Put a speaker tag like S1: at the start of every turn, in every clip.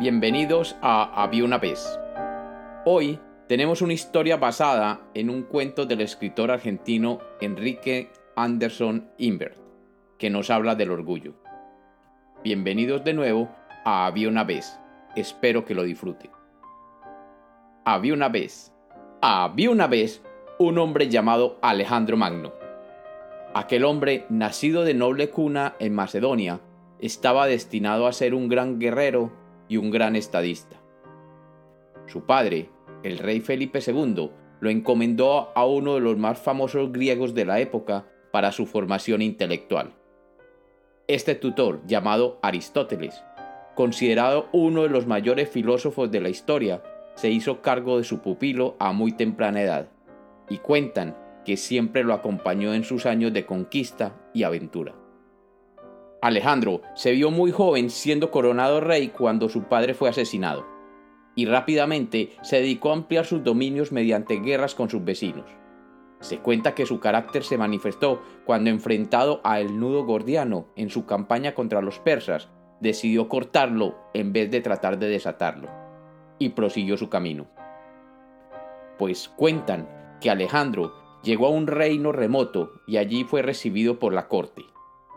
S1: Bienvenidos a Había una vez. Hoy tenemos una historia basada en un cuento del escritor argentino Enrique Anderson Invert, que nos habla del orgullo. Bienvenidos de nuevo a Había una vez. Espero que lo disfruten. Había una vez. Había una vez un hombre llamado Alejandro Magno. Aquel hombre, nacido de noble cuna en Macedonia, estaba destinado a ser un gran guerrero y un gran estadista. Su padre, el rey Felipe II, lo encomendó a uno de los más famosos griegos de la época para su formación intelectual. Este tutor, llamado Aristóteles, considerado uno de los mayores filósofos de la historia, se hizo cargo de su pupilo a muy temprana edad, y cuentan que siempre lo acompañó en sus años de conquista y aventura. Alejandro se vio muy joven siendo coronado rey cuando su padre fue asesinado, y rápidamente se dedicó a ampliar sus dominios mediante guerras con sus vecinos. Se cuenta que su carácter se manifestó cuando enfrentado a el nudo gordiano en su campaña contra los persas, decidió cortarlo en vez de tratar de desatarlo, y prosiguió su camino. Pues cuentan que Alejandro llegó a un reino remoto y allí fue recibido por la corte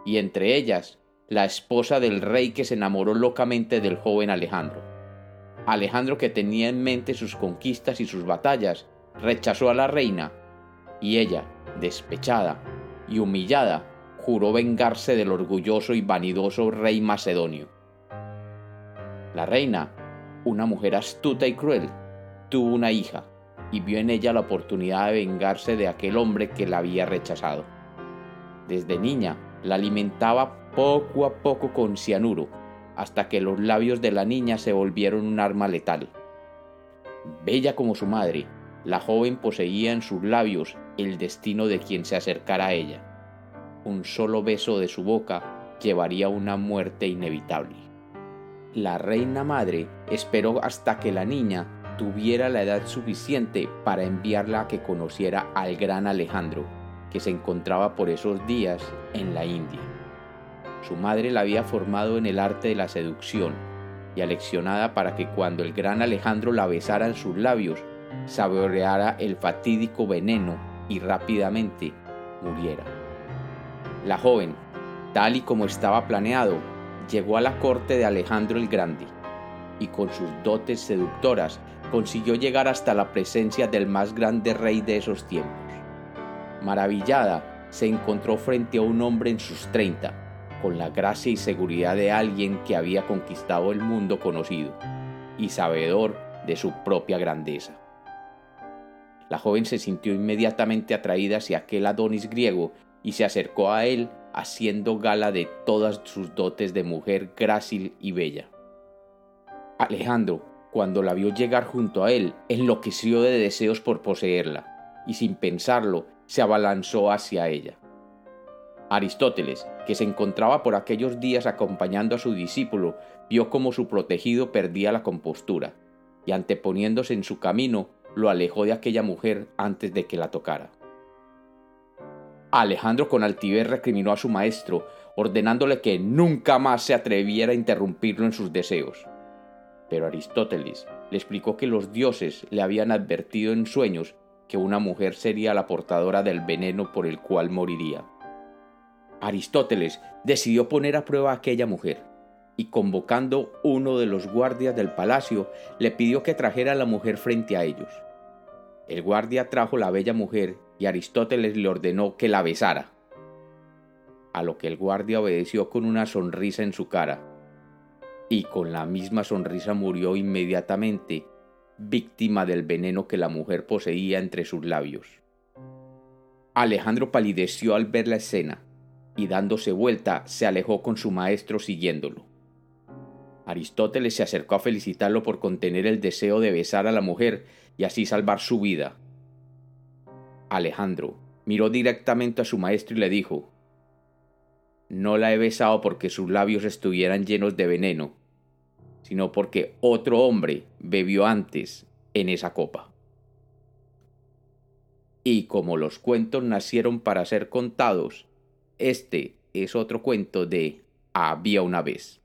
S1: y entre ellas la esposa del rey que se enamoró locamente del joven Alejandro. Alejandro que tenía en mente sus conquistas y sus batallas, rechazó a la reina, y ella, despechada y humillada, juró vengarse del orgulloso y vanidoso rey macedonio. La reina, una mujer astuta y cruel, tuvo una hija y vio en ella la oportunidad de vengarse de aquel hombre que la había rechazado. Desde niña, la alimentaba poco a poco con cianuro, hasta que los labios de la niña se volvieron un arma letal. Bella como su madre, la joven poseía en sus labios el destino de quien se acercara a ella. Un solo beso de su boca llevaría una muerte inevitable. La reina madre esperó hasta que la niña tuviera la edad suficiente para enviarla a que conociera al gran Alejandro, que se encontraba por esos días en la India. Su madre la había formado en el arte de la seducción y aleccionada para que cuando el gran Alejandro la besara en sus labios, saboreara el fatídico veneno y rápidamente muriera. La joven, tal y como estaba planeado, llegó a la corte de Alejandro el Grande y con sus dotes seductoras consiguió llegar hasta la presencia del más grande rey de esos tiempos. Maravillada, se encontró frente a un hombre en sus treinta, con la gracia y seguridad de alguien que había conquistado el mundo conocido y sabedor de su propia grandeza. La joven se sintió inmediatamente atraída hacia aquel Adonis griego y se acercó a él haciendo gala de todas sus dotes de mujer grácil y bella. Alejandro, cuando la vio llegar junto a él, enloqueció de deseos por poseerla, y sin pensarlo se abalanzó hacia ella. Aristóteles, que se encontraba por aquellos días acompañando a su discípulo, vio cómo su protegido perdía la compostura, y anteponiéndose en su camino, lo alejó de aquella mujer antes de que la tocara. Alejandro con altivez recriminó a su maestro, ordenándole que nunca más se atreviera a interrumpirlo en sus deseos. Pero Aristóteles le explicó que los dioses le habían advertido en sueños que una mujer sería la portadora del veneno por el cual moriría. Aristóteles decidió poner a prueba a aquella mujer, y convocando uno de los guardias del palacio, le pidió que trajera a la mujer frente a ellos. El guardia trajo la bella mujer y Aristóteles le ordenó que la besara. A lo que el guardia obedeció con una sonrisa en su cara, y con la misma sonrisa murió inmediatamente víctima del veneno que la mujer poseía entre sus labios. Alejandro palideció al ver la escena y dándose vuelta se alejó con su maestro siguiéndolo. Aristóteles se acercó a felicitarlo por contener el deseo de besar a la mujer y así salvar su vida. Alejandro miró directamente a su maestro y le dijo, No la he besado porque sus labios estuvieran llenos de veneno, sino porque otro hombre bebió antes en esa copa. Y como los cuentos nacieron para ser contados, este es otro cuento de Había una vez.